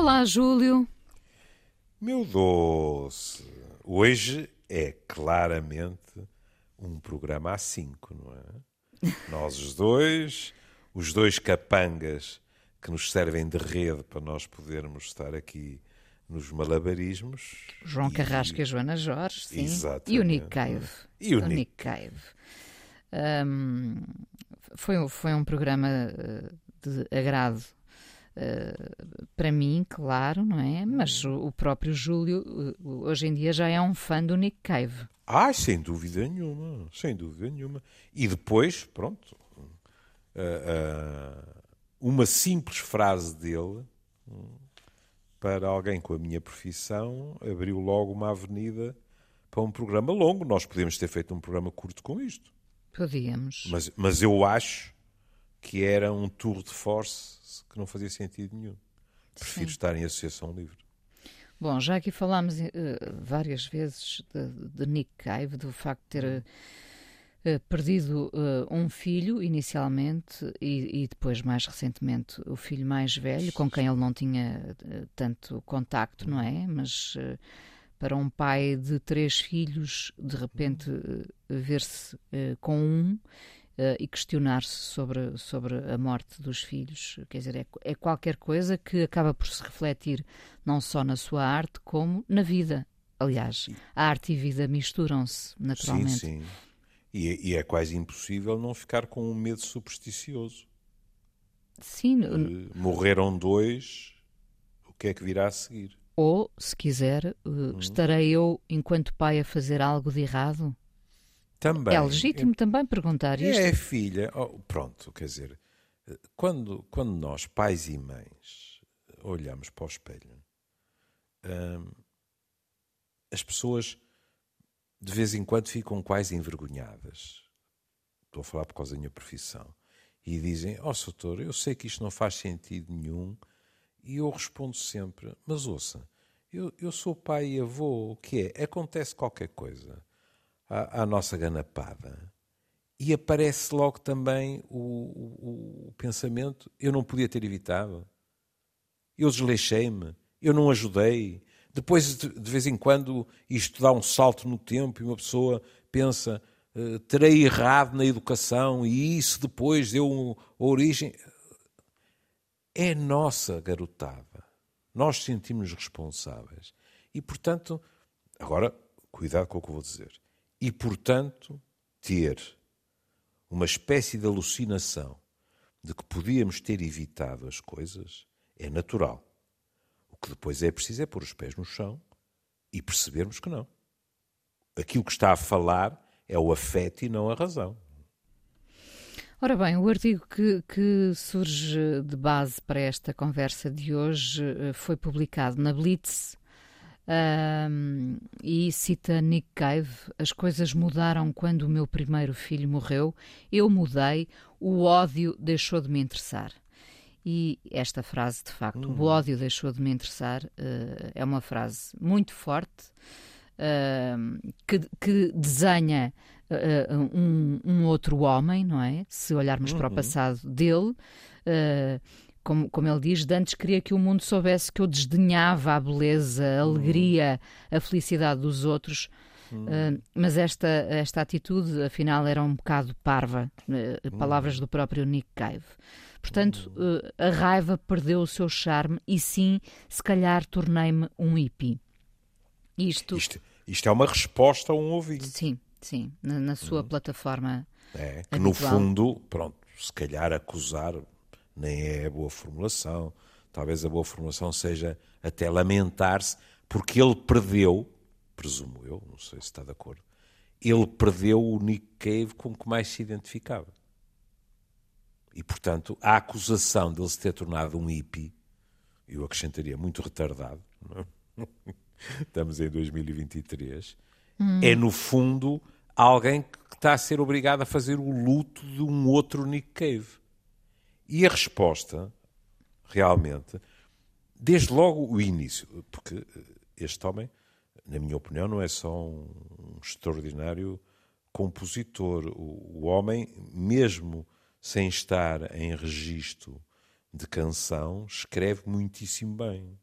Olá, Júlio. Meu doce, hoje é claramente um programa a cinco, não é? Nós os dois, os dois capangas que nos servem de rede para nós podermos estar aqui nos malabarismos. João e... Carrasco e Joana Jorge, sim. Exatamente. E o Nick Cave. E o o Nick Cave. Um, foi, foi um programa eh, de agrado Uh, para mim, claro, não é? Mas o, o, próprio Júlio, uh, hoje em dia, já é um fã do Nick Cave. Ah, sem dúvida nenhuma, sem dúvida nenhuma. E depois, pronto, uh, uma simples frase dele para alguém com a minha profissão abriu logo uma avenida para um programa longo. Nós podíamos ter feito um programa curto com isto. Podíamos. Mas, mas eu acho que era um tour de force que não fazia sentido nenhum. Prefiro Sim. estar em associação livre. Bom, já aqui falámos uh, várias vezes de, de, Nick Cave, do facto de ter uh, perdido uh, um filho inicialmente e, e, depois, mais recentemente, o filho mais velho, com quem ele não tinha tanto contacto, não é? Mas para um pai de três filhos, de repente ver-se com um uh, e questionar-se sobre, sobre a morte dos filhos. Quer dizer, é, é qualquer coisa que acaba por se refletir não só na sua arte, como na vida. Aliás, a arte e vida misturam-se naturalmente. Sim, sim. E, e, é quase impossível não ficar com um medo supersticioso. Sim. Uh, morreram dois, o que é que virá a seguir? Ou, se quiser, uh, hum. estarei eu, enquanto pai, a fazer algo de errado? Também. É legítimo é, também perguntar isto. É filha. Oh, pronto, quer dizer, quando, quando nós, pais e mães, olhamos para o espelho, hum, as pessoas de vez em quando ficam quase envergonhadas. Estou a falar por causa da minha profissão. E dizem: Ó, oh, doutor, eu sei que isto não faz sentido nenhum. E eu respondo sempre: Mas ouça, eu, eu sou pai e avô, o que é? Acontece qualquer coisa à, à nossa ganapada. E aparece logo também o, o, o pensamento: eu não podia ter evitado. Eu desleixei-me, eu não ajudei. Depois, de, vez em quando, isto dá um salto no tempo e uma pessoa pensa: uh, terei errado na educação e isso depois deu a origem. É nossa garotada. Nós sentimos responsáveis. E, portanto, agora, cuidado com o que eu vou dizer e, portanto, ter uma espécie de alucinação de que podíamos ter evitado as coisas é natural. O que depois é preciso é pôr os pés no chão e percebermos que não. Aquilo que está a falar é o afeto e não a razão. Ora bem, o artigo que, que, surge de base para esta conversa de hoje eh, foi publicado na Blitz um, e cita Nick Cave: As coisas mudaram quando o meu primeiro filho morreu, eu mudei, o ódio deixou de me interessar. E esta frase, de facto, uhum. o ódio deixou de me interessar, uh, é uma frase muito forte uh, que, que, desenha uh, um, um, outro homem, não é? Se olharmos uhum. para o uhum. passado dele como, como ele diz, antes queria que o mundo soubesse que eu desdenhava a beleza, a alegria, a felicidade dos outros. Uh, mas esta, esta atitude, afinal, era um bocado parva. Uh, palavras do próprio Nick Cave. Portanto, uh, a raiva perdeu o seu charme e sim, se calhar, tornei-me um hippie. Isto... isto... Isto, é uma resposta a um ouvinte. Sim, sim, na, na sua plataforma. É, que habitual. no fundo, pronto, se calhar acusar nem é a boa formulação. Talvez a boa formulação seja até lamentar-se, porque ele perdeu, presumo eu, não sei se está de acordo, ele perdeu o Nick Cave com que mais se identificava. E, portanto, a acusação dele se ter tornado um hippie, eu acrescentaria muito retardado, é? estamos em 2023, hum. é, no fundo, alguém que está a ser obrigado a fazer o luto de um outro Nick Cave. E a resposta, realmente, desde logo o início, porque este homem, na minha opinião, não é só um extraordinário compositor. O, homem, mesmo sem estar em registro de canção, escreve muitíssimo bem.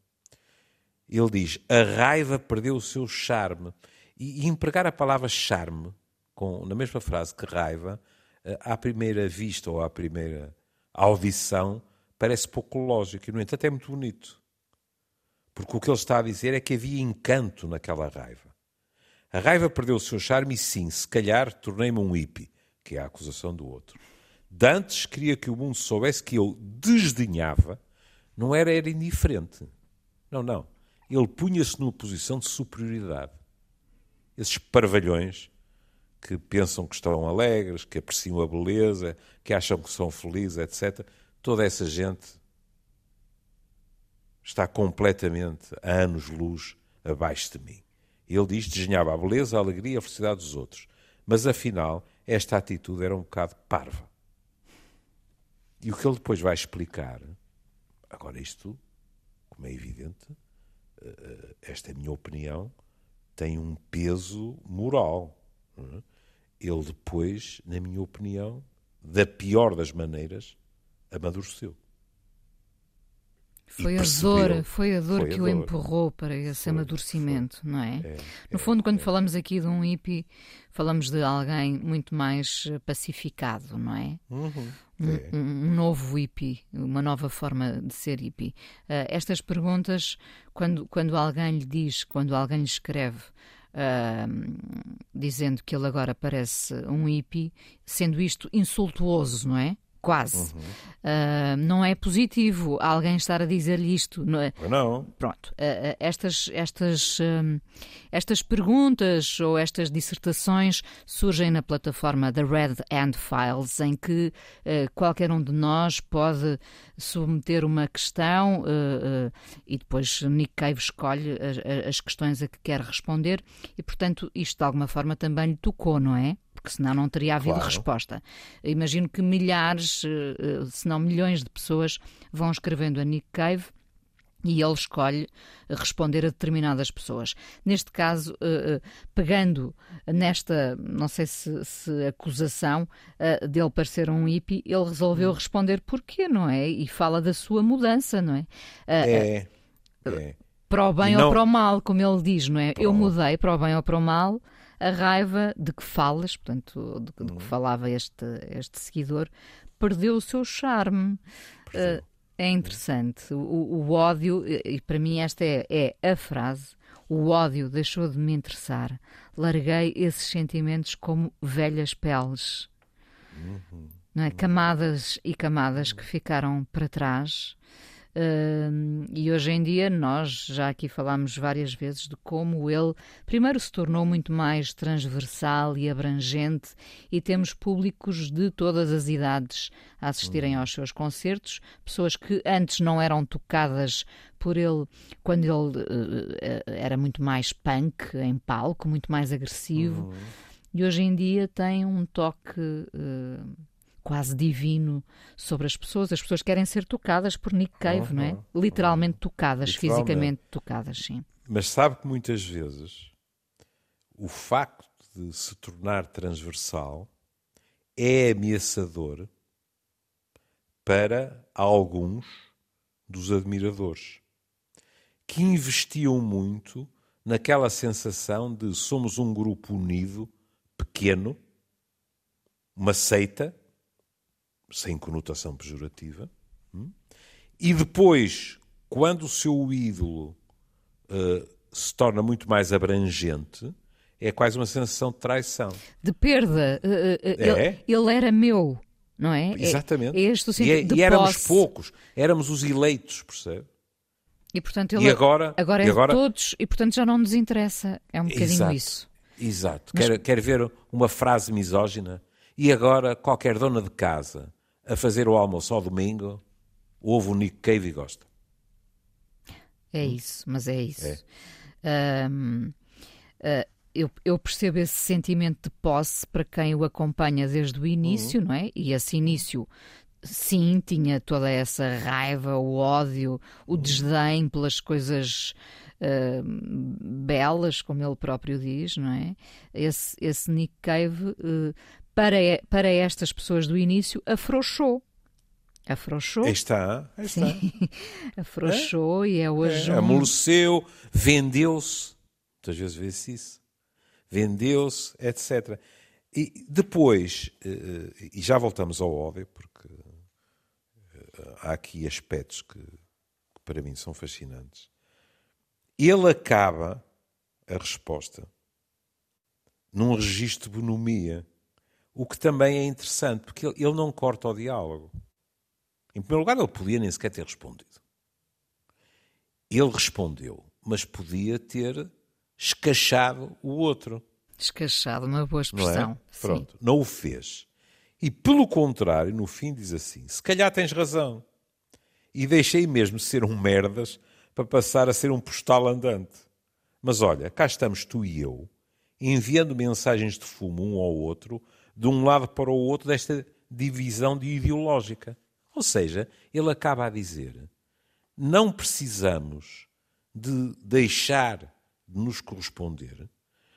ele diz: a raiva perdeu o seu charme. E, e empregar a palavra charme com, na mesma frase que raiva, eh, à primeira vista ou à primeira audição, parece pouco lógico. E, no entanto, é muito bonito. Porque o que ele está a dizer é que havia encanto naquela raiva. A raiva perdeu o seu charme e, sim, se calhar, tornei-me um hippie, que é a acusação do outro. Dantes queria que o mundo soubesse que eu desdenhava, não era, era indiferente. Não, não. Ele punha-se numa posição de superioridade. Esses parvalhões que pensam que estão alegres, que apreciam a beleza, que acham que são felizes, etc. Toda essa gente está completamente a anos-luz abaixo de mim. Ele diz que desdenhava a beleza, a alegria e a felicidade dos outros. Mas afinal, esta atitude era um bocado parva. E o que ele depois vai explicar, agora isto, como é evidente, eh, eh, esta é a minha opinião, tem um peso moral. Ele depois, na minha opinião, da pior das maneiras, amadureceu. Foi a dor, foi a dor foi que a o dor. empurrou para esse foi, amadurecimento, foi. não é? é no é, fundo, quando é. falamos aqui de um hippie, falamos de alguém muito mais eh, pacificado, não é? Uhum. Um, é. um, novo hippie, uma nova forma de ser hippie. Uh, estas perguntas, quando, quando alguém lhe diz, quando alguém lhe escreve, Uh, dizendo que ele agora parece um hippie, sendo isto insultuoso, não é? Quase. Uhum. Uh, não é positivo alguém estar a dizer-lhe isto. Não, é? não. Pronto. Uh, estas, estas, estas perguntas ou estas dissertações surgem na plataforma da Red Hand Files, em que qualquer um de nós pode submeter uma questão e depois Nick Cave escolhe as, as questões a que quer responder e, portanto, isto de alguma forma também lhe tocou, não é? Porque senão não teria havido claro. resposta. Imagino que milhares, eh, eh, se não milhões de pessoas vão escrevendo a Nick Cave e ele escolhe responder a determinadas pessoas. Neste caso, eh, pegando nesta, não sei se, se acusação dele parecer um hippie, ele resolveu hum. responder porquê, não é? E fala da sua mudança, não é? É. é. Para o bem não... ou para o mal, como ele diz, não é? Para Eu mudei para o bem ou para o mal a raiva de que falas, portanto, de, de que uhum. falava este, este seguidor, perdeu o seu charme. Uh, é interessante. O, o, ódio, e para mim esta é, é a frase, o ódio deixou de me interessar. Larguei esses sentimentos como velhas peles. Uhum. Não é? Camadas e camadas que ficaram para trás Uh, e hoje em dia nós já aqui falámos várias vezes de como ele primeiro se tornou muito mais transversal e abrangente e temos públicos de todas as idades a assistirem uhum. aos seus concertos, pessoas que antes não eram tocadas por ele quando ele uh, era muito mais punk em palco, muito mais agressivo. Uhum. E hoje em dia tem um toque uh, quase divino sobre as pessoas. As pessoas querem ser tocadas por Nick Cave, uhum, não é? Literalmente uhum. tocadas, Literalmente. fisicamente tocadas, sim. Mas sabe que muitas vezes o facto de se tornar transversal é ameaçador para alguns dos admiradores que investiam muito naquela sensação de somos um grupo unido, pequeno, uma seita, sem conotação pejorativa, hum? e depois, quando o seu ídolo uh, se torna muito mais abrangente, é quase uma sensação de traição. De perda. Uh, uh, é? ele, ele, era meu, não é? é Exatamente. É, é este o sentido e, é, de e éramos posse. poucos, éramos os eleitos, percebe? E, portanto, ele e agora, agora é e agora... de todos e, portanto, já não nos interessa. É um bocadinho Exato. isso. Exato. Mas... Quer, quer ver uma frase misógina? E agora qualquer dona de casa a fazer o almoço ao domingo, ouve o Nick Cave e gosta. É isso, mas é isso. É. Um, uh, ah, eu, eu, percebo esse sentimento de posse para quem o acompanha desde o início, uhum. não é? E esse início, sim, tinha toda essa raiva, o ódio, o uhum. desdém pelas coisas uh, belas, como ele próprio diz, não é? Esse, esse Nick Cave uh, para, para estas pessoas do início, afrouxou. Afrouxou. Aí está, aí está. Afrouxou é? e é hoje. É, um... Amoleceu, vendeu-se. Muitas vezes vê-se isso. Vendeu-se, etc. E depois, eh, e já voltamos ao óbvio, porque eh, há aqui aspectos que, que para mim são fascinantes. Ele acaba a resposta num registro de bonomia, o que também é interessante, porque ele não corta o diálogo. Em primeiro lugar, ele podia nem sequer ter respondido. Ele respondeu, mas podia ter escachado o outro. Escachado, uma boa expressão. Não é? Pronto, não o fez. E pelo contrário, no fim diz assim: se calhar tens razão. E deixei mesmo ser um merdas para passar a ser um postal andante. Mas olha, cá estamos tu e eu, enviando mensagens de fumo um ao outro, de um lado para o outro desta divisão de ideológica. Ou seja, ele acaba a dizer: não precisamos de deixar de nos corresponder,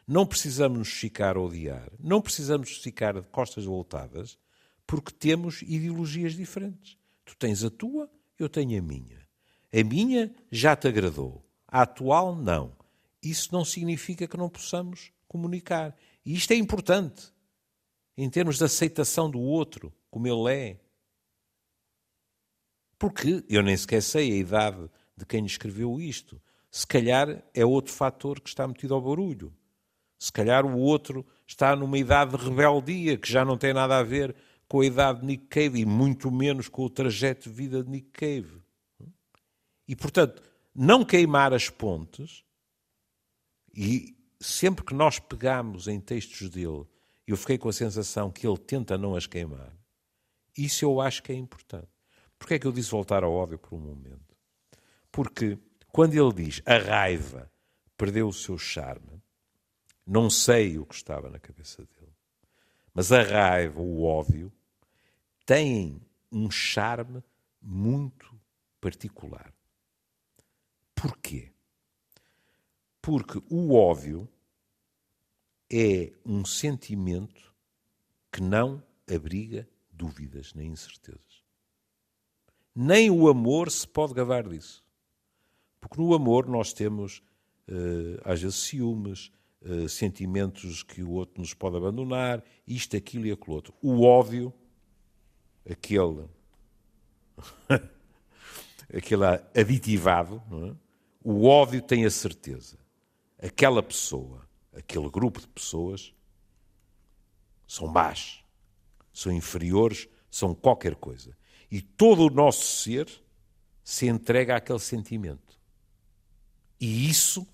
não precisamos nos ficar a odiar, não precisamos ficar de costas voltadas, porque temos ideologias diferentes. Tu tens a tua, eu tenho a minha. A minha já te agradou, a atual não. Isso não significa que não possamos comunicar. E isto é importante em termos de aceitação do outro, como ele é. Porque eu nem sequer sei a idade de quem escreveu isto. Se calhar é outro fator que está metido ao barulho. Se calhar o outro está numa idade de rebeldia que já não tem nada a ver com a idade de Nick Cave e muito menos com o trajeto de vida de Nick Cave. E, portanto, não queimar as pontes e sempre que nós pegamos em textos dele, eu fiquei com a sensação que ele tenta não as queimar. Isso eu acho que é importante. Porquê é que eu disse voltar ao ódio por um momento? Porque quando ele diz a raiva perdeu o seu charme, não sei o que estava na cabeça dele, mas a raiva, o ódio, têm um charme muito particular. Porquê? Porque o ódio é um sentimento que não abriga dúvidas nem incertezas. Nem o amor se pode gabar disso. Porque no amor nós temos, uh, às vezes, ciúmes, uh, sentimentos que o outro nos pode abandonar, isto, aquilo e aquilo outro. O ódio, aquele, aquele aditivado, é? o ódio tem a certeza. Aquela pessoa, aquele grupo de pessoas, são más, são inferiores, são qualquer coisa e todo o nosso ser se entrega àquele sentimento. E isso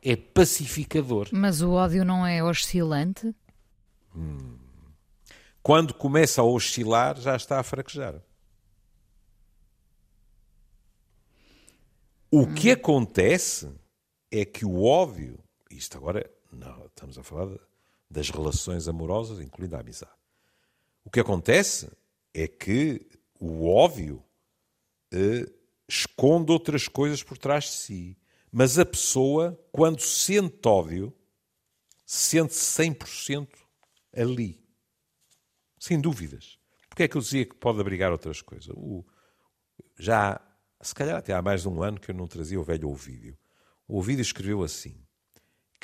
é pacificador. Mas o ódio não é oscilante? Hum. Quando começa a oscilar, já está a fraquejar. O hum. que acontece é que o ódio, isto agora, não, estamos a falar das relações amorosas, incluindo a amizade. O que acontece é que o óbvio eh, esconde outras coisas por trás de si. Mas a pessoa, quando sente ódio, sente-se 100% ali. Sem dúvidas. Porque é que eu dizia que pode abrigar outras coisas? O, já, se calhar até há mais de um ano que eu não trazia o velho Ovídio. O Ovídio escreveu assim: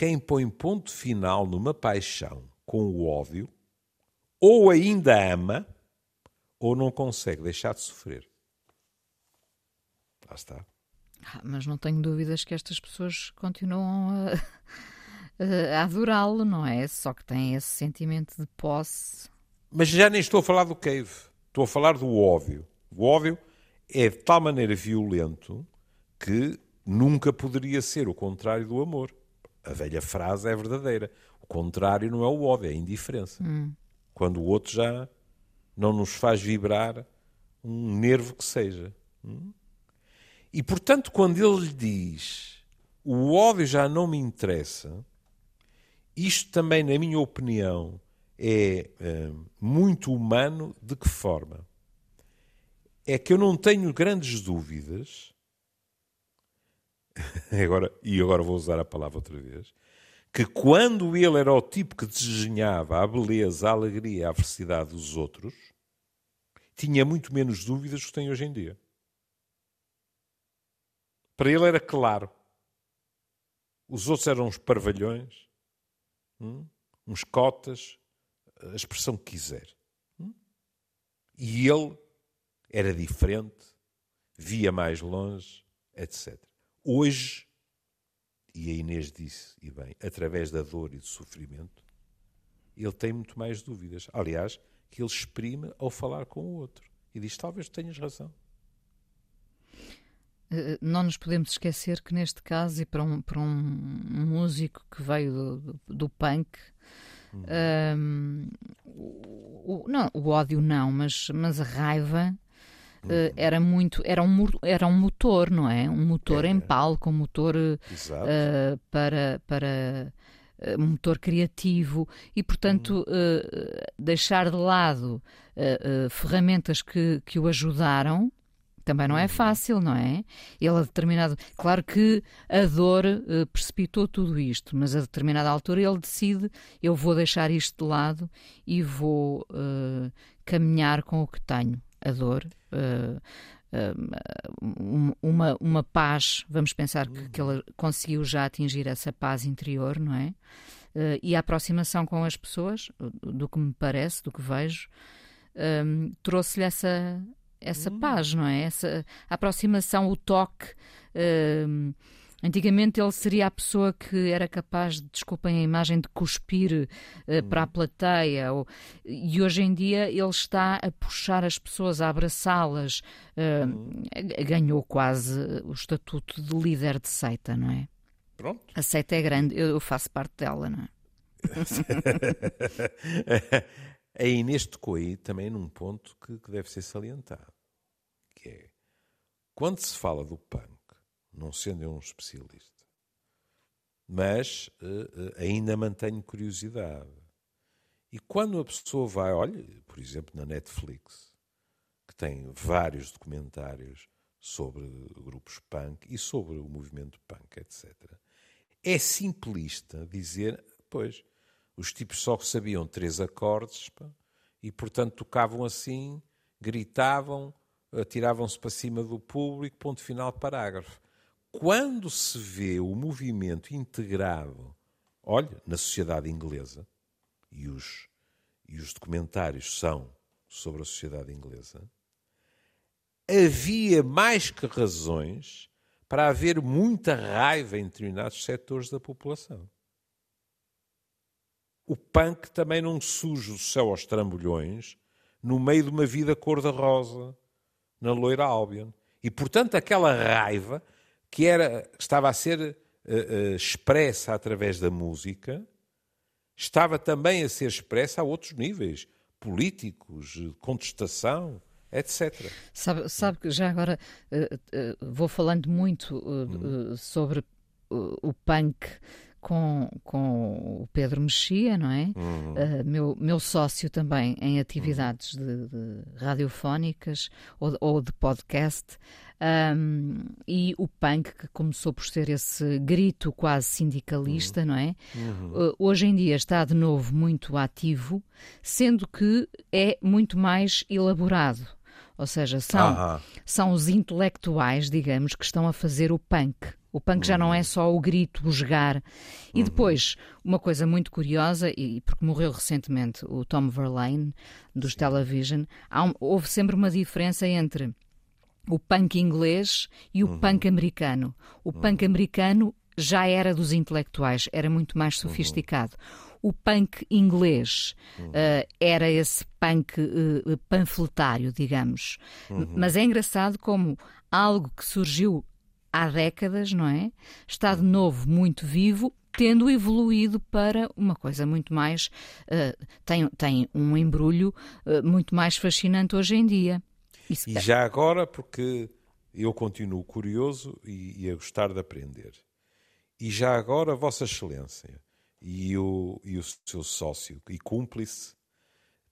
Quem põe ponto final numa paixão com o ódio, ou ainda ama, ou não consegue deixar de sofrer. Lá está. Ah, mas não tenho dúvidas que estas pessoas continuam a, a adorá-lo, não é? Só que têm esse sentimento de posse. Mas já nem estou a falar do cave. Estou a falar do óbvio. O óbvio é de tal maneira violento que nunca poderia ser o contrário do amor. A velha frase é verdadeira. O contrário não é o ódio, é a indiferença. Hum. Quando o outro já não nos faz vibrar um nervo que seja. Hum? E portanto, quando ele lhe diz o ódio já não me interessa, isto também, na minha opinião, é, é muito humano. De que forma? É que eu não tenho grandes dúvidas, agora, e agora vou usar a palavra outra vez, que quando ele era o tipo que desdenhava a beleza, a alegria, a felicidade dos outros, tinha muito menos dúvidas que tem hoje em dia. Para ele era claro. Os outros eram uns parvalhões, hum? uns cotas, a expressão que quiser. Hum? E ele era diferente, via mais longe, etc. Hoje, e a Inês disse, e bem, através da dor e do sofrimento, ele tem muito mais dúvidas. Aliás, que ele exprime ao falar com o outro. E diz: Talvez tenhas razão. Eh, não nos podemos esquecer que, neste caso, e para um, para um músico que veio do, do, punk, uhum. um, o, não, o ódio não, mas, mas a raiva Uh, era muito era um era um motor não é um motor é. em palco um motor uh, para para uh, motor criativo e portanto hum. deixar de lado ferramentas que, que o ajudaram também não é uhum. fácil, não é? Ele a determinado. Claro que a dor uh, precipitou tudo isto, mas a determinada altura ele decide: eu vou deixar isto de lado e vou uh, caminhar com o que tenho. A dor. Uh, uma, uma paz, vamos pensar que, que ele conseguiu já atingir essa paz interior, não é? e a aproximação com as pessoas, do que me parece, do que vejo, trouxe-lhe essa, essa hum. paz, não é? Essa aproximação, o toque. Uh, antigamente ele seria a pessoa que era capaz, de, desculpem a imagem, de cuspir uh, para a plateia. Ou, e hoje em dia ele está a puxar as pessoas, a abraçá-las. Uh, ganhou quase o estatuto de líder de seita, não é? Pronto. A seita é grande, eu faço parte dela, não é? A Inês tocou aí também num ponto que, que deve ser salientado, que é, quando se fala do punk, não sendo eu um especialista, mas uh, ainda mantenho curiosidade. E quando a pessoa vai, olha, por exemplo, na Netflix, que tem vários documentários sobre grupos punk e sobre o movimento punk, etc., é simplista dizer, pois, os tipos só sabiam três acordes pá, e, portanto, tocavam assim, gritavam, atiravam-se para cima do público, ponto final, parágrafo. Quando se vê o movimento integrado, olha, na sociedade inglesa, e os, e os documentários são sobre a sociedade inglesa, havia mais que razões para haver muita raiva em determinados setores da população o punk também não surge do céu aos trambolhões no meio de uma vida cor-de-rosa na loira Albion. E, portanto, aquela raiva que era, estava a ser uh, uh, expressa através da música estava também a ser expressa a outros níveis políticos, contestação, etc. Sabe, sabe que já agora uh, vou falando muito hum. sobre o punk com, com o Pedro Mexia, não é? Uhum. Uh, meu, meu sócio também em atividades de, de radiofónicas ou, ou, de podcast. Um, e o punk, que começou por ser esse grito quase sindicalista, uhum. não é? Uhum. Uh, hoje em dia está de novo muito ativo, sendo que é muito mais elaborado. Ou seja, são, são os intelectuais, digamos, que estão a fazer o punk. O punk já não é só o grito, o jogar. E depois, uma coisa muito curiosa, e porque morreu recentemente o Tom Verlaine, dos. Television, um, houve sempre uma diferença entre o punk inglês e o uhum. punk americano. O uhum. punk americano já era dos intelectuais, era muito mais uhum. sofisticado. Uhum. O punk inglês uh, era esse punk uh, panfletário, digamos. Uhum. Mas é engraçado como algo que surgiu há décadas, não é? Está de novo muito vivo, tendo evoluído para uma coisa muito mais. Uh, tem, tem um embrulho uh, muito mais fascinante hoje em dia. Isso e já agora, porque eu continuo curioso e, e, a gostar de aprender. E já agora, Vossa Excelência e o, e o seu sócio e cúmplice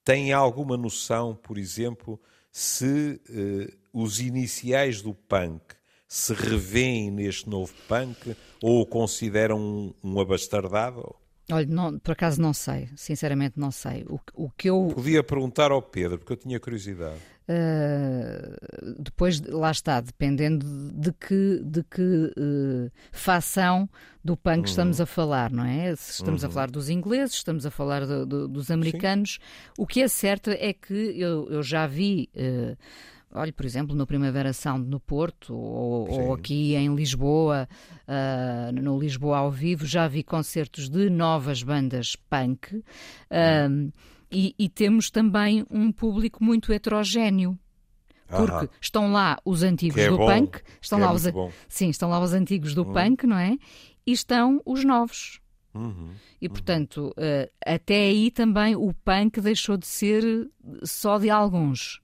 têm alguma noção, por exemplo, se uh, os iniciais do punk se revêem neste novo punk ou o consideram um, um abastardado? Olha, não, por acaso não sei, sinceramente não sei. O, o que eu... Podia perguntar ao Pedro, porque eu tinha curiosidade. Uh, depois, lá está, dependendo de que, de que uh, fação do punk uhum. estamos a falar, não é? Se estamos uhum. a falar dos ingleses, estamos a falar do, do, dos americanos. Sim. O que é certo é que eu, eu já vi. Uh, olha, por exemplo, no Primavera Sound no Porto ou, ou aqui em Lisboa, uh, no Lisboa ao vivo, já vi concertos de novas bandas punk. Uh, e, e temos também um público muito heterogéneo porque estão lá os antigos é do bom, punk, estão lá é os sim, estão lá os antigos do uhum. punk, não é? E estão os novos. Uhum. E portanto, uh, até aí também o punk deixou de ser só de alguns.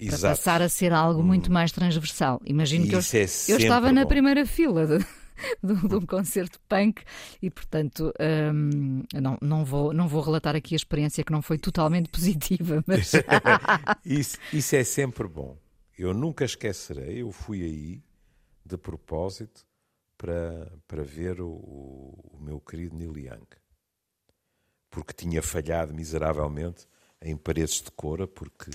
Exato. Para passar a ser algo uhum. muito mais transversal. Imagino que eu, é eu estava bom. na primeira fila de, de, um concerto punk e, portanto, um, não, não, vou, não vou relatar aqui a experiência que não foi totalmente positiva, mas. isso, isso é sempre bom. Eu nunca esquecerei, eu fui aí de propósito para, para ver o, o meu querido Neil Young. Porque tinha falhado miseravelmente em paredes de cora, porque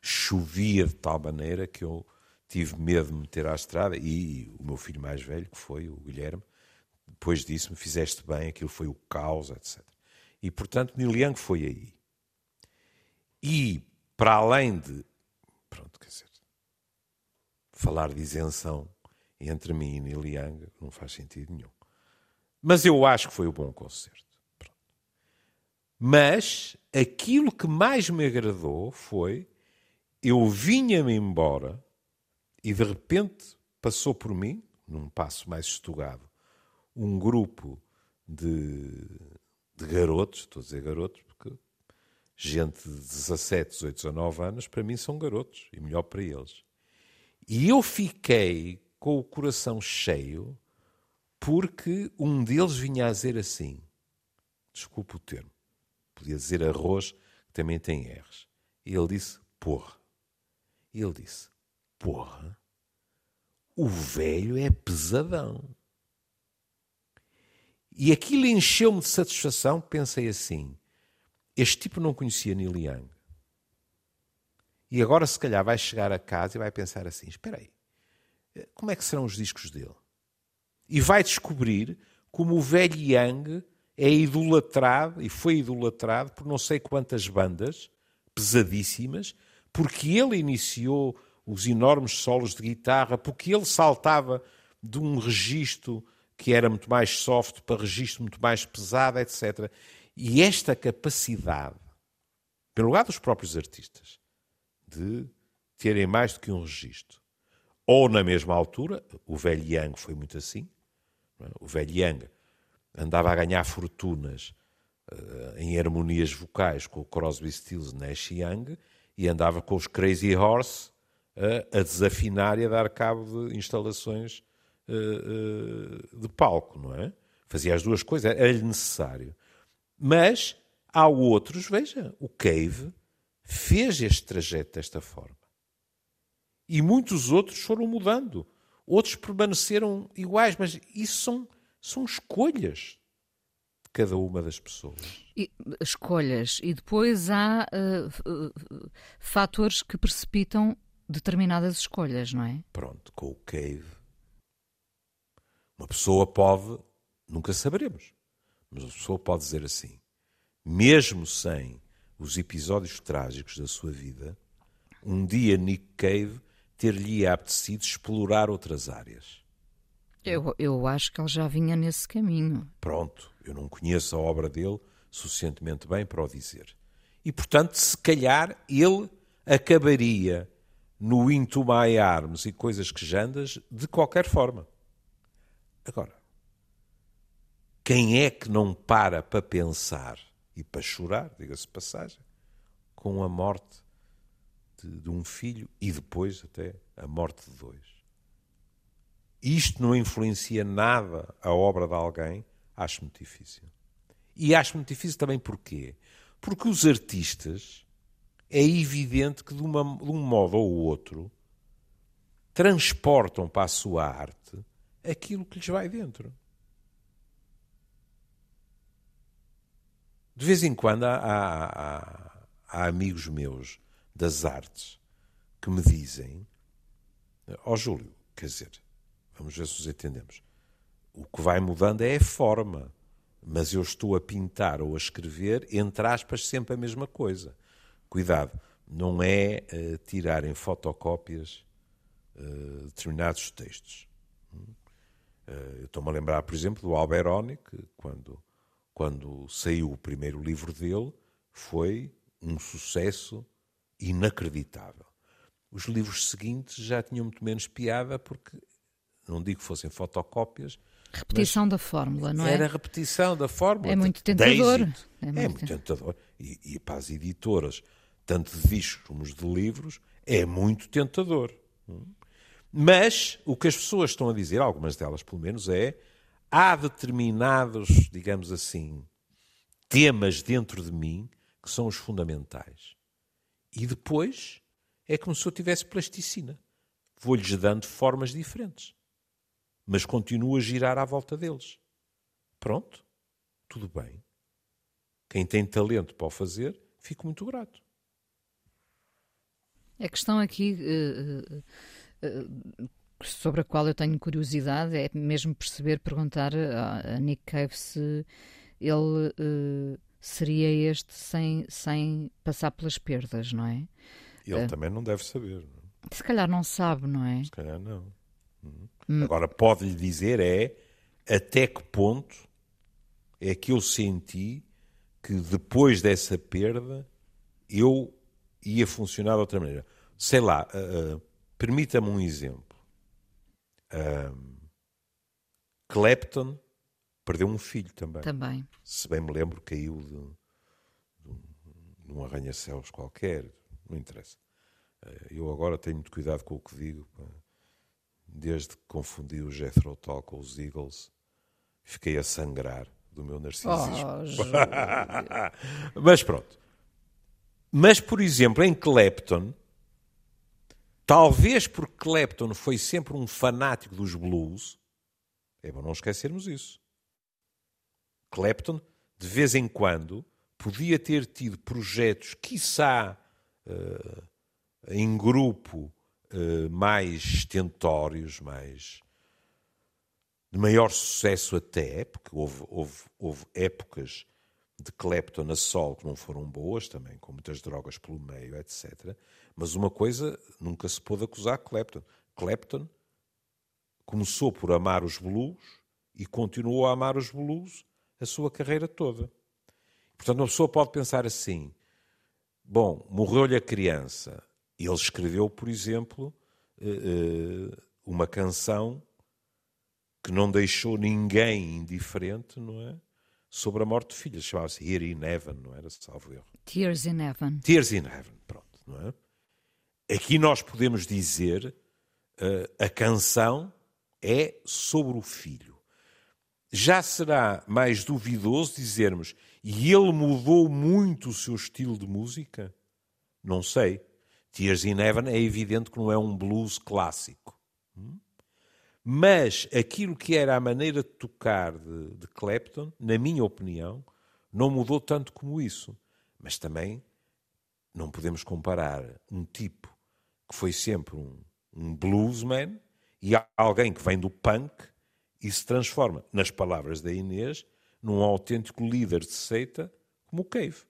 chovia de tal maneira que eu tive medo de me meter à estrada e o meu filho mais velho, que foi o Guilherme, depois disso me fizeste bem, aquilo foi o caos, etc. E, portanto, Neil Young foi aí. E, para além de, pronto, quer dizer, falar de isenção entre mim e Neil Young não faz sentido nenhum. Mas eu acho que foi um bom concerto. Pronto. Mas aquilo que mais me agradou foi eu vinha-me embora e de repente passou por mim, num passo mais estugado, um grupo de, de garotos, estou a dizer garotos, porque gente de 17, 18, 19 anos, para mim são garotos, e melhor para eles. E eu fiquei com o coração cheio porque um deles vinha a dizer assim, desculpa o termo, podia dizer arroz, que também tem R's. E ele disse, porra. E ele disse, porra, o velho é pesadão. E aquilo encheu-me de satisfação, pensei assim, este tipo não conhecia Neil Young. E agora se calhar vai chegar a casa e vai pensar assim, espera aí, como é que serão os discos dele? E vai descobrir como o velho Young é idolatrado, e foi idolatrado por não sei quantas bandas pesadíssimas, porque ele iniciou os enormes solos de guitarra, porque ele saltava de um registro que era muito mais soft para registro muito mais pesado, etc. E esta capacidade, pelo lado dos próprios artistas, de terem mais do que um registro, ou na mesma altura, o velho Young foi muito assim, é? o velho Young andava a ganhar fortunas uh, em harmonias vocais com o Crosby, Stills, Nash Young e andava com os Crazy Horse a, desafinar e a dar cabo de instalações uh, uh, de palco, não é? Fazia as duas coisas, era-lhe necessário. Mas há outros, veja, o Cave fez este trajeto desta forma. E muitos outros foram mudando. Outros permaneceram iguais, mas isso são, são escolhas de cada uma das pessoas. E, escolhas. E depois há uh, uh, fatores que precipitam determinadas escolhas, não é? Pronto, com o Cave. Uma pessoa pode, nunca saberemos, mas uma pessoa pode dizer assim, mesmo sem os episódios trágicos da sua vida, um dia Nick Cave ter-lhe apetecido explorar outras áreas. Eu, eu acho que ele já vinha nesse caminho. Pronto, eu não conheço a obra dele suficientemente bem para o dizer. E, portanto, se calhar ele acabaria no Into My Arms e coisas que jandas de qualquer forma. Agora, quem é que não para para pensar e para chorar, diga-se passagem, com a morte de, de, um filho e depois até a morte de dois? Isto não influencia nada a obra de alguém? Acho muito difícil. E acho muito difícil também porquê? Porque os artistas é evidente que de, uma, de um modo ou outro transportam para a sua arte aquilo que lhes vai dentro. De vez em quando há, há, há amigos meus das artes que me dizem, ó oh, Júlio, quer dizer, vamos ver se nos entendemos. O que vai mudando é a forma, mas eu estou a pintar ou a escrever, entre aspas, sempre a mesma coisa. Cuidado, não é uh, tirar em fotocópias uh, determinados textos. Uh, eu estou-me a lembrar, por exemplo, do Alberoni, que quando, quando saiu o primeiro livro dele, foi um sucesso inacreditável. Os livros seguintes já tinham muito menos piada, porque, não digo que fossem fotocópias, Repetição da fórmula, não é? Era repetição da fórmula. É muito tentador. É muito, é muito tentador. E, e, para as editoras, tanto de discos como de livros, é muito tentador. Mas o que as pessoas estão a dizer, algumas delas pelo menos, é há determinados, digamos assim, temas dentro de mim que são os fundamentais. E depois é como se eu tivesse plasticina. Vou-lhes dando formas diferentes mas continua a girar à volta deles. Pronto, tudo bem. Quem tem talento para o fazer, fico muito grato. A questão aqui uh, uh, sobre a qual eu tenho curiosidade é mesmo perceber, perguntar a, Nick Cave se ele uh, seria este sem, sem passar pelas perdas, não é? Ele também não deve saber. Não? É? Se calhar não sabe, não é? Se calhar não. Hum. Agora, pode-lhe dizer é até que ponto é que eu senti que depois dessa perda eu ia funcionar de outra maneira. Sei lá, uh, uh, permita-me um exemplo. Uh, Clapton perdeu um filho também. Também. Se bem me lembro, caiu de, de, de um arranha-céus qualquer, não interessa. Eu agora tenho muito cuidado com o que digo desde que confundi o Jethro Tull com os Eagles, fiquei a sangrar do meu narcisismo. Oh, Mas pronto. Mas, por exemplo, em Clapton, talvez porque Clapton foi sempre um fanático dos blues, é bom não esquecermos isso. Clapton, de vez em quando, podia ter tido projetos, quiçá uh, em grupo, eh, mais tentórios, mais de maior sucesso até, porque houve, houve, houve épocas de Clapton a sol que não foram boas também, com muitas drogas pelo meio, etc. Mas uma coisa nunca se pôde acusar Clapton. Clapton começou por amar os blues e continuou a amar os blues a sua carreira toda. Portanto, uma pessoa pode pensar assim: bom, morreu-lhe a criança, ele escreveu, por exemplo, eh, eh, uma canção que não deixou ninguém indiferente, não é? Sobre a morte de filhas. Chamava-se Here in Heaven, não era? Salvo erro. Tears in Heaven. Tears in Heaven, pronto, não é? Aqui nós podemos dizer uh, a canção é sobre o filho. Já será mais duvidoso dizermos e ele mudou muito o seu estilo de música? Não sei. Tears in Heaven é evidente que não é um blues clássico. Mas aquilo que era a maneira de tocar de, de Clapton, na minha opinião, não mudou tanto como isso. Mas também não podemos comparar um tipo que foi sempre um, um bluesman e alguém que vem do punk e se transforma, nas palavras da Inês, num autêntico líder de seita como o Cave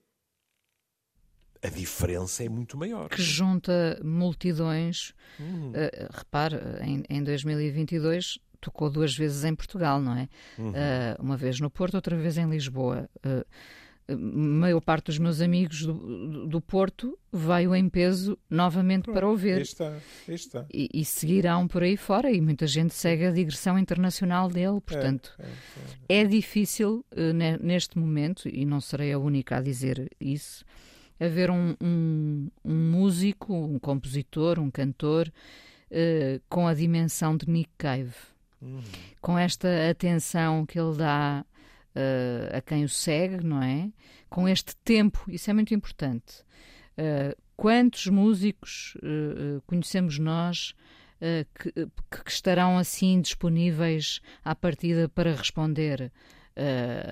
a diferença é muito maior. Que junta multidões. Uh, repare, em, em 2022 tocou duas vezes em Portugal, não é? Uhum. Uh, uma vez no Porto, outra vez em Lisboa. Uh, a maior parte dos meus amigos do, do Porto veio em peso novamente Pronto, para ouvir. Está, está. E, e, seguirão por aí fora, e muita gente segue a digressão internacional dele, portanto é, é, é. é difícil uh, neste momento, e não serei a única a dizer isso, haver um, um, um músico, um compositor, um cantor uh, com a dimensão de Nick Cave. Uhum. Com esta atenção que ele dá uh, a quem o segue, não é? Com este tempo, isso é muito importante. Uh, quantos músicos conhecemos nós que, que, estarão assim disponíveis à partida para responder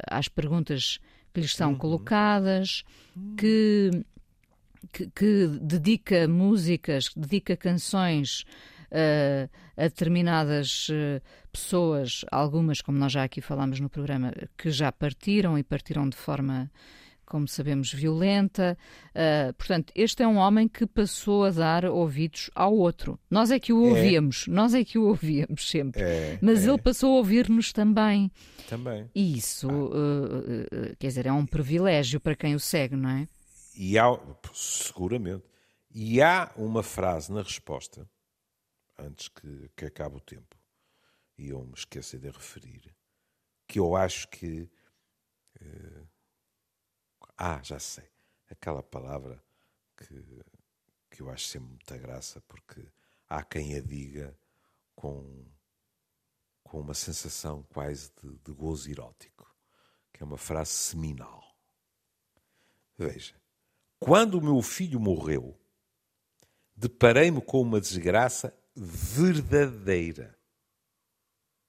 às perguntas que lhes são uhum. colocadas, que que, que, dedica músicas, que dedica canções uh, a determinadas uh, pessoas, algumas, como nós já aqui falámos no programa, que já partiram e partiram de forma como sabemos, violenta. Uh, portanto, este é um homem que passou a dar ouvidos ao outro. Nós é que o é. ouvíamos, é. nós é que o ouvíamos sempre. É, Mas é. ele passou a ouvir-nos também. Também. E isso, ah. uh, quer dizer, é um privilégio para quem o segue, não é? E há, seguramente. E há uma frase na resposta, antes que, que acabe o tempo, e eu me esqueci de referir, que eu acho que. Ah, já sei. Aquela palavra que, que eu acho sempre muita graça, porque há quem a diga com, com uma sensação quase de, de gozo erótico, que é uma frase seminal. Veja, quando o meu filho morreu, deparei-me com uma desgraça verdadeira.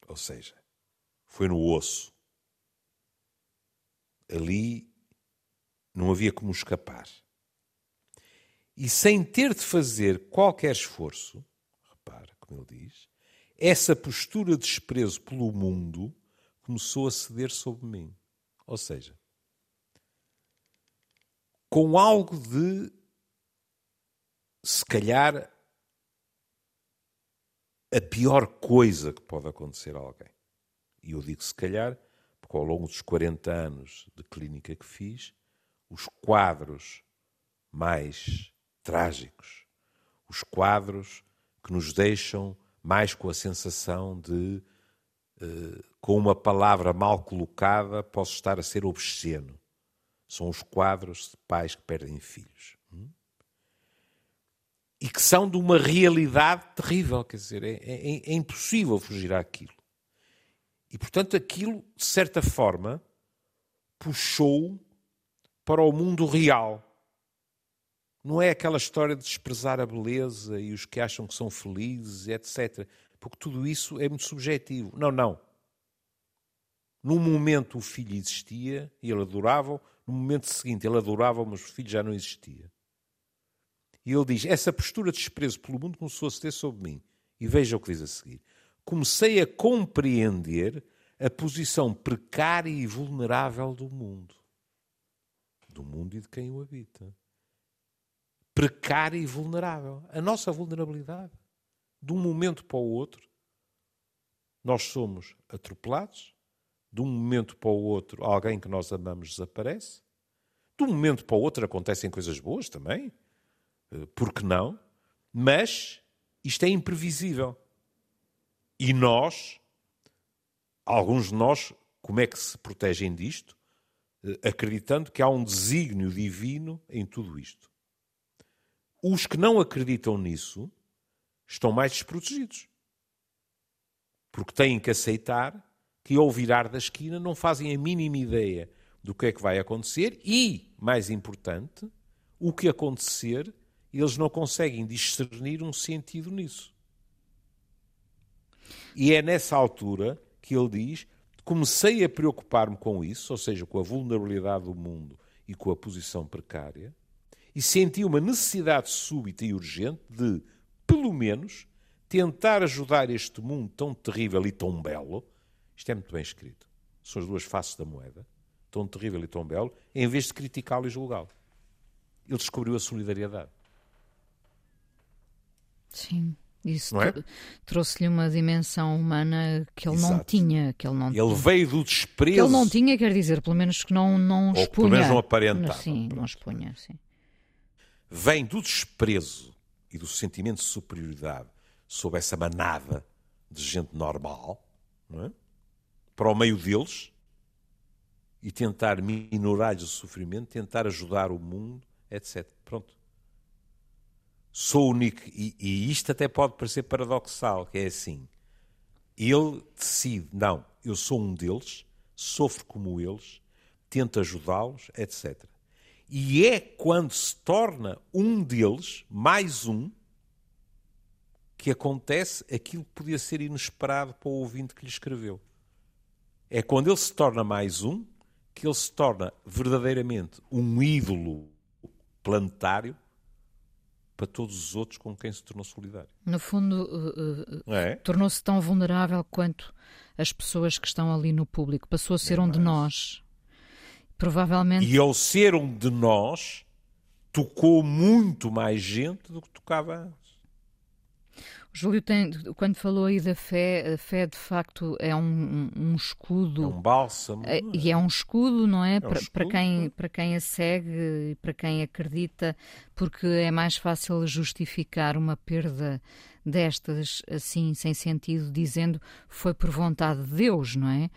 Ou seja, foi no osso. Ali não havia como escapar. E sem ter de fazer qualquer esforço, repara como ele diz, essa postura de desprezo pelo mundo começou a ceder sobre mim. Ou seja, com algo de, se calhar, a pior coisa que pode acontecer a alguém. E eu digo se calhar, porque ao longo dos 40 anos de clínica que fiz, os quadros mais trágicos, os quadros que nos deixam mais com a sensação de, eh, com uma palavra mal colocada, posso estar a ser obsceno. São os quadros de pais que perdem filhos. Hum? E que são de uma realidade terrível, quer dizer, é, é, é impossível fugir àquilo. E, portanto, aquilo, de certa forma, puxou para o mundo real. Não é aquela história de desprezar a beleza e os que acham que são felizes, etc. Porque tudo isso é muito subjetivo. Não, não. Num momento o filho existia e ele adorava, no momento seguinte ele adorava, mas o filho já não existia. E ele diz: essa postura de desprezo pelo mundo começou a se ter sobre mim. E veja o que diz a seguir. Comecei a compreender a posição precária e vulnerável do mundo do mundo e de quem o habita. Precária e vulnerável. A nossa vulnerabilidade. De um momento para o outro, nós somos atropelados. De um momento para o outro, alguém que nós amamos desaparece. De um momento para o outro acontecem coisas boas também. Eh, por que não? Mas isto é imprevisível. E nós, alguns de nós, como é que se protegem disto? Eh, acreditando que há um desígnio divino em tudo isto. Os que não acreditam nisso estão mais desprotegidos. Porque têm que aceitar que, ao virar da esquina, não fazem a mínima ideia do que é que vai acontecer e, mais importante, o que acontecer, eles não conseguem discernir um sentido nisso. E é nessa altura que ele diz: comecei a preocupar-me com isso, ou seja, com a vulnerabilidade do mundo e com a posição precária, e senti uma necessidade súbita e urgente de, pelo menos, tentar ajudar este mundo tão terrível e tão belo. Isto é muito bem escrito. São as duas faces da moeda. Tão terrível e tão belo, em vez de criticá-lo e julgá-lo. Ele descobriu a solidariedade. Sim. Isso é? trouxe-lhe uma dimensão humana que ele Exato. não tinha. Que ele não ele tinha. veio do desprezo. Que ele não tinha, quer dizer, pelo menos que não, não Ou expunha. pelo menos não aparentava. Sim, não expunha, sim. Vem do desprezo e do sentimento de superioridade sobre essa manada de gente normal, é? para o meio deles, e tentar minorar-lhes o sofrimento, tentar ajudar o mundo, etc. Pronto sou único, e, e isto até pode parecer paradoxal, que é assim, ele decide, não, eu sou um deles, sofro como eles, tento ajudá-los, etc. E é quando se torna um deles, mais um, que acontece aquilo que podia ser inesperado para o ouvinte que lhe escreveu. É quando ele se torna mais um que ele se torna verdadeiramente um ídolo planetário para todos os outros com quem se tornou solidário. No fundo, uh, uh, é? tornou-se tão vulnerável quanto as pessoas que estão ali no público. Passou a ser é um mais. de nós. Provavelmente. E ao ser um de nós, tocou muito mais gente do que tocava antes. Júlio, tem, quando falou aí da fé, a fé de facto é um, um escudo. É um bálsamo. É, e é um escudo, não é? é um para, para, quem, para quem a segue e para quem acredita, porque é mais fácil justificar uma perda destas assim, sem sentido, dizendo foi por vontade de Deus, não é?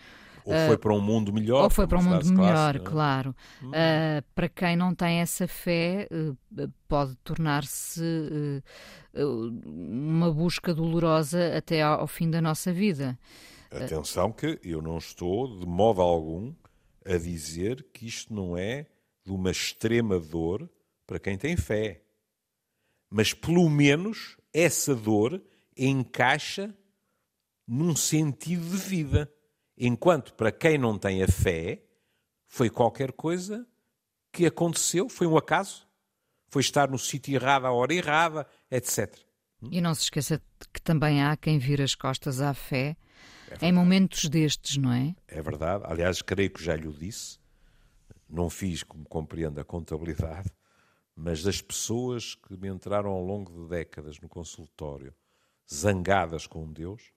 Ou foi para um mundo melhor. Ou foi para um mundo melhor, clássica, é? claro. Hum. Uh, para quem não tem essa fé, uh, pode tornar-se uh, uma busca dolorosa até ao, ao, fim da nossa vida. Atenção que eu não estou, de modo algum, a dizer que isto não é de uma extrema dor para quem tem fé. Mas, pelo menos, essa dor encaixa num sentido de vida. Enquanto para quem não tem a fé, foi qualquer coisa que aconteceu, foi um acaso, foi estar no sítio errado à hora errada, etc. E não se esqueça que também há quem vira as costas à fé é em momentos destes, não é? É verdade. Aliás, creio que já lhe disse. Não fiz, como compreendo, a contabilidade, mas das pessoas que me entraram ao longo de décadas no consultório zangadas com Deus,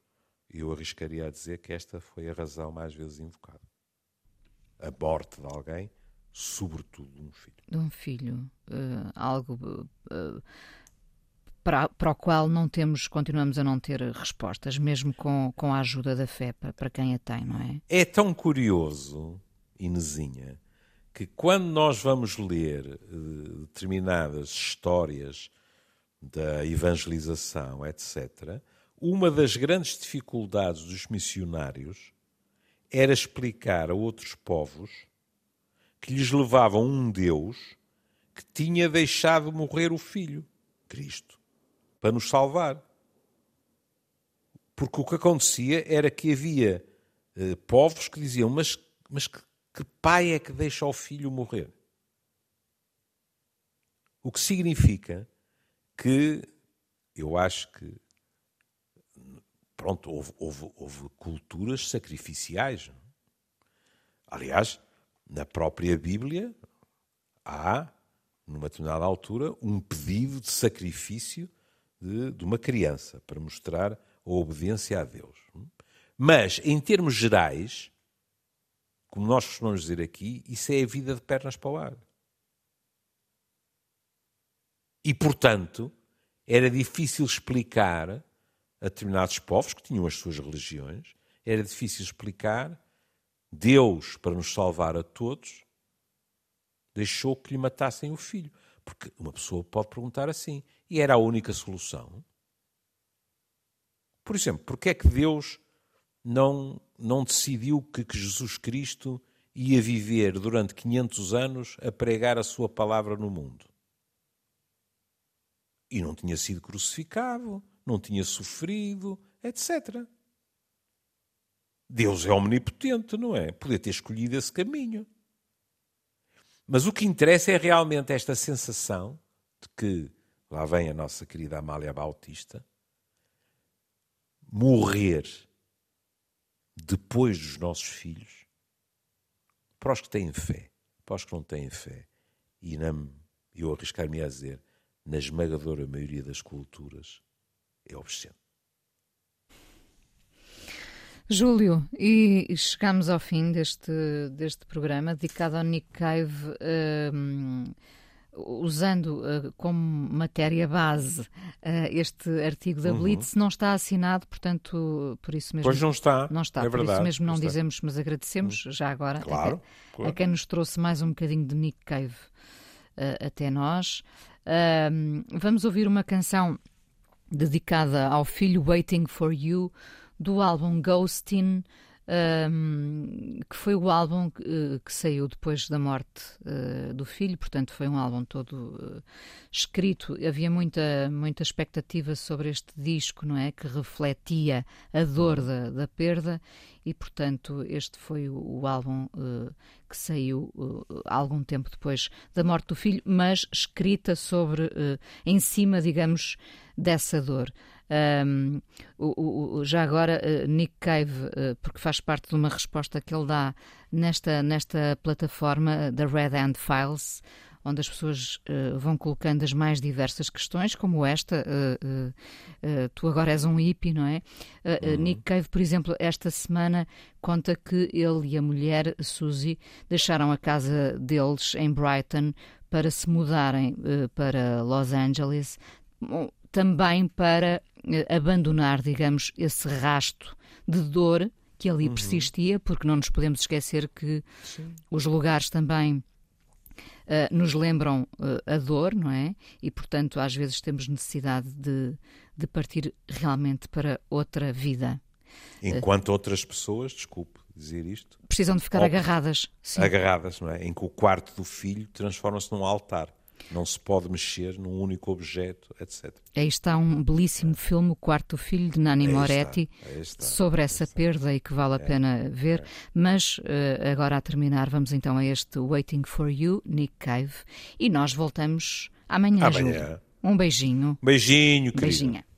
eu arriscaria a dizer que esta foi a razão mais vezes invocada. A morte de alguém, sobretudo de um filho. De um filho. Uh, algo uh, para, para o qual não temos, continuamos a não ter respostas, mesmo com, com a ajuda da fé para, para quem a tem, não é? É tão curioso, Inesinha, que quando nós vamos ler uh, determinadas histórias da evangelização, etc., uma das grandes dificuldades dos missionários era explicar a outros povos que lhes levavam um Deus que tinha deixado morrer o Filho, Cristo, para nos salvar. Porque o que acontecia era que havia eh, povos que diziam: Mas, mas que, que pai é que deixa o filho morrer? O que significa que eu acho que pronto, houve, houve, houve culturas sacrificiais. Aliás, na própria Bíblia há, numa determinada altura, um pedido de sacrifício de, de uma criança para mostrar a obediência a Deus. Mas, em termos gerais, como nós costumamos dizer aqui, isso é a vida de pernas para o ar. E, portanto, era difícil explicar a determinados povos que tinham as suas religiões, era difícil explicar. Deus, para nos salvar a todos, deixou que lhe matassem o filho. Porque uma pessoa pode perguntar assim: e era a única solução? Por exemplo, porque é que Deus não, não decidiu que, que Jesus Cristo ia viver durante 500 anos a pregar a sua palavra no mundo? E não tinha sido crucificado, não tinha sofrido, etc. Deus é omnipotente, não é? Poder ter escolhido esse caminho. Mas o que interessa é realmente esta sensação de que, lá vem a nossa querida Amália Bautista, morrer depois dos nossos filhos, para os que têm fé, para os que não têm fé, e eu arriscar-me a dizer, na esmagadora maioria das culturas, é obsceno. Júlio, e chegamos ao fim deste, deste programa dedicado ao Nick Cave, uh, usando uh, como matéria base uh, este artigo da uhum. Blitz, não está assinado, portanto, por isso mesmo. Pois não está. Não está, é por verdade, isso mesmo não dizemos, mas agradecemos uhum. já agora claro, a, claro. a, quem nos trouxe mais um bocadinho de Nick Cave uh, até nós. vamos ouvir uma canção dedicada ao filho Waiting for You, do álbum Ghostin, um, que foi o álbum que, eh, que saiu depois da morte uh, do filho, portanto foi um álbum todo uh, escrito. Havia muita, muita expectativa sobre este disco, não é? Que refletia a dor da, da perda e, portanto, este foi o, o álbum uh, que saiu algum tempo depois da morte do filho, mas escrita sobre, em cima, digamos, dessa dor. Um, o, o, já agora, uh, Nick Cave, uh, porque faz parte de uma resposta que ele dá nesta, nesta plataforma da Red Hand Files, onde as pessoas uh, vão colocando as mais diversas questões, como esta. Uh, uh, tu agora és um hippie, não é? Uhum. Nick Cave, por exemplo, esta semana conta que ele e a mulher, Suzy, deixaram a casa deles em Brighton para se mudarem para Los Angeles também para eh, abandonar, digamos, esse rasto de dor que ali uhum. persistia, porque não nos podemos esquecer que Sim. os lugares também Uh, nos lembram uh, a dor, não é? E, portanto, às vezes temos necessidade de, de partir realmente para outra vida. Enquanto uh, outras pessoas, desculpe dizer isto, precisam de ficar agarradas. Sim. Agarradas, não é? Em que o quarto do filho transforma-se num altar não se pode mexer num único objeto, etc. Aí está um belíssimo filme, O Quarto Filho, de Nani aí Moretti, está, está, sobre essa perda e que vale a é, pena ver. É. Mas uh, agora a terminar, vamos então a este Waiting for You, Nick Cave, e nós voltamos amanhã, amanhã. Júlio. Um beijinho. Beijinho, querido. Beijinha.